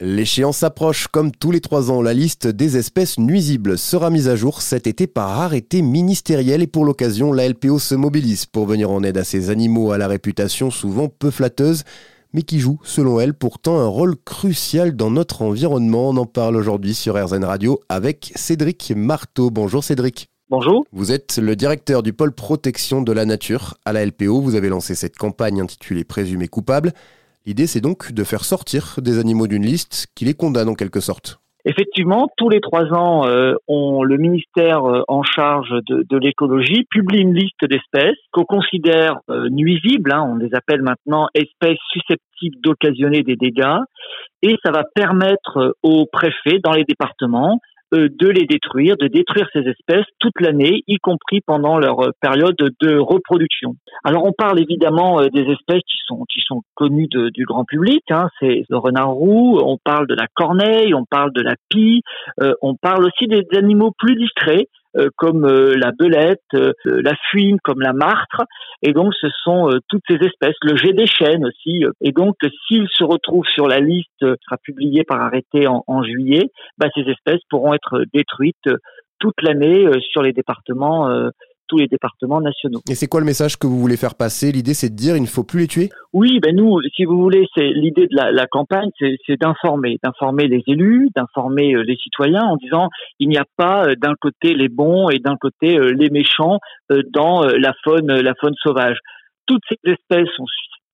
L'échéance approche. Comme tous les trois ans, la liste des espèces nuisibles sera mise à jour cet été par arrêté ministériel et pour l'occasion, la LPO se mobilise pour venir en aide à ces animaux à la réputation souvent peu flatteuse, mais qui jouent, selon elle, pourtant un rôle crucial dans notre environnement. On en parle aujourd'hui sur RZN Radio avec Cédric Marteau. Bonjour Cédric. Bonjour. Vous êtes le directeur du pôle protection de la nature à la LPO. Vous avez lancé cette campagne intitulée Présumé coupable. L'idée, c'est donc de faire sortir des animaux d'une liste qui les condamne en quelque sorte. Effectivement, tous les trois ans, euh, le ministère euh, en charge de, l'écologie publie une liste d'espèces qu'on considère euh, nuisibles. Hein. on les appelle maintenant espèces susceptibles d'occasionner des dégâts. Et ça va permettre aux préfets dans les départements de les détruire, de détruire ces espèces toute l'année, y compris pendant leur euh, période de reproduction. Alors on parle évidemment euh, des espèces qui sont qui sont connues du grand public, hein, c'est le renard roux, on parle de la corneille, on parle de la pie, on parle aussi des animaux plus discrets euh, comme euh, la belette, euh, la fuine, comme la martre. Et donc, ce sont toutes ces espèces. Le jet des chênes aussi. Et donc, s'ils se retrouvent sur la liste, sera publiée par arrêté en, en juillet, bah, ces espèces pourront être détruites toute l'année sur les départements tous les départements nationaux. Et c'est quoi le message que vous voulez faire passer? L'idée, c'est de dire il ne faut plus les tuer? Oui, ben nous, si vous voulez, c'est l'idée de la, la campagne, c'est d'informer, d'informer les élus, d'informer euh, les citoyens en disant il n'y a pas euh, d'un côté les bons et d'un côté euh, les méchants dans la faune, la faune sauvage. Toutes ces espèces sont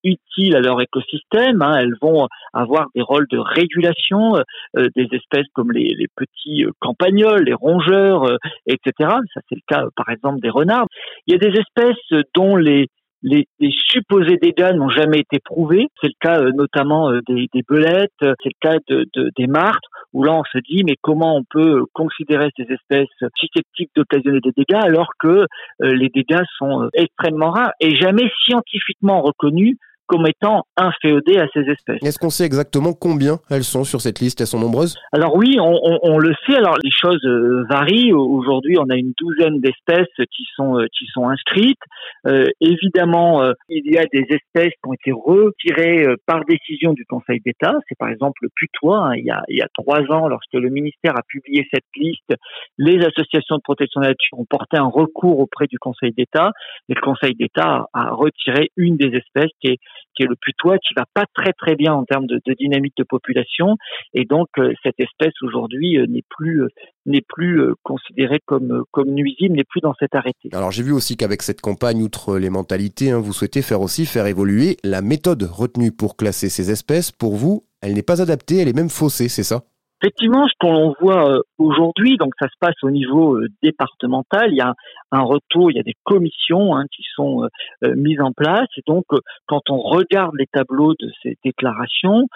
utiles à leur écosystème. Hein. Elles vont avoir des rôles de régulation euh, des espèces comme les, les petits euh, campagnols, les rongeurs, euh, etc. Ça, c'est le cas, par exemple, des renards. Il y a des espèces dont les les, les, supposés dégâts n'ont jamais été prouvés. C'est le cas notamment des, des, belettes, c'est le cas de, de, des martres, où là on se dit mais comment on peut considérer ces espèces susceptibles d'occasionner des dégâts alors que les dégâts sont extrêmement rares et jamais scientifiquement reconnus comme étant inféodées à ces espèces. Est-ce qu'on sait exactement combien elles sont sur cette liste? Elles sont nombreuses? Alors oui, on, on, on, le sait. Alors les choses euh, varient. Aujourd'hui, on a une douzaine d'espèces qui sont euh, qui sont inscrites. Euh, évidemment, euh, il y a des espèces qui ont été retirées par décision du Conseil d'État. C'est par exemple le putois. Hein. Il, y a, il y a trois ans, lorsque le ministère a publié cette liste, les associations de protection de la nature ont porté un recours auprès du Conseil d'État. Et le Conseil d'État a retiré une des espèces qui est qui est le putois, qui va pas très très bien en termes de, dynamique de population, et donc euh, cette espèce aujourd'hui euh, n'est plus euh, n'est plus considérée comme comme nuisible, n'est plus dans cet arrêté. Alors j'ai vu aussi qu'avec cette campagne, outre les mentalités, hein, vous souhaitez faire aussi faire évoluer la méthode retenue pour classer ces espèces. Pour vous, elle n'est pas adaptée, elle est même faussée, c'est ça? Effectivement, ce qu'on voit euh, aujourd'hui, donc ça se passe au niveau euh, départemental, il y a un retour, il y a des commissions hein, qui sont euh, mises en place, et donc quand on regarde les tableaux de ces déclarations,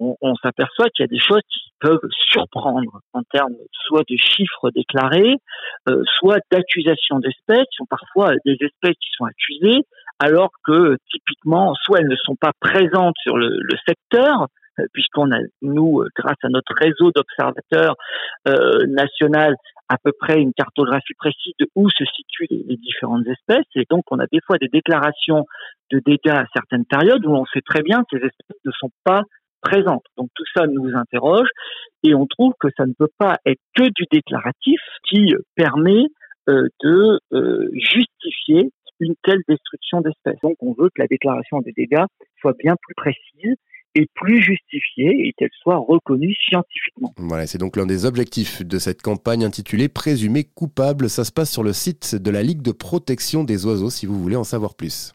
on, s'aperçoit qu'il y a des choses qui peuvent surprendre en termes soit de chiffres déclarés, soit d'accusations d'espèces, qui sont parfois des espèces qui sont accusées, alors que typiquement, soit elles ne sont pas présentes sur le secteur, euh, puisqu'on a, nous, euh, grâce à notre réseau d'observateurs euh, national, à peu près une cartographie précise de où se situent les, différentes espèces. Et donc, on a des fois des déclarations de dégâts à certaines périodes où on sait très bien que ces espèces ne sont pas présentes. Donc, tout ça nous interroge et on trouve que ça ne peut pas être que du déclaratif qui permet de justifier une telle destruction d'espèces. Donc, on veut que la déclaration des dégâts soit bien plus précise est plus justifiée et qu'elle soit reconnue scientifiquement. Voilà, c'est donc l'un des objectifs de cette campagne intitulée Présumé coupable. Ça se passe sur le site de la Ligue de protection des oiseaux si vous voulez en savoir plus.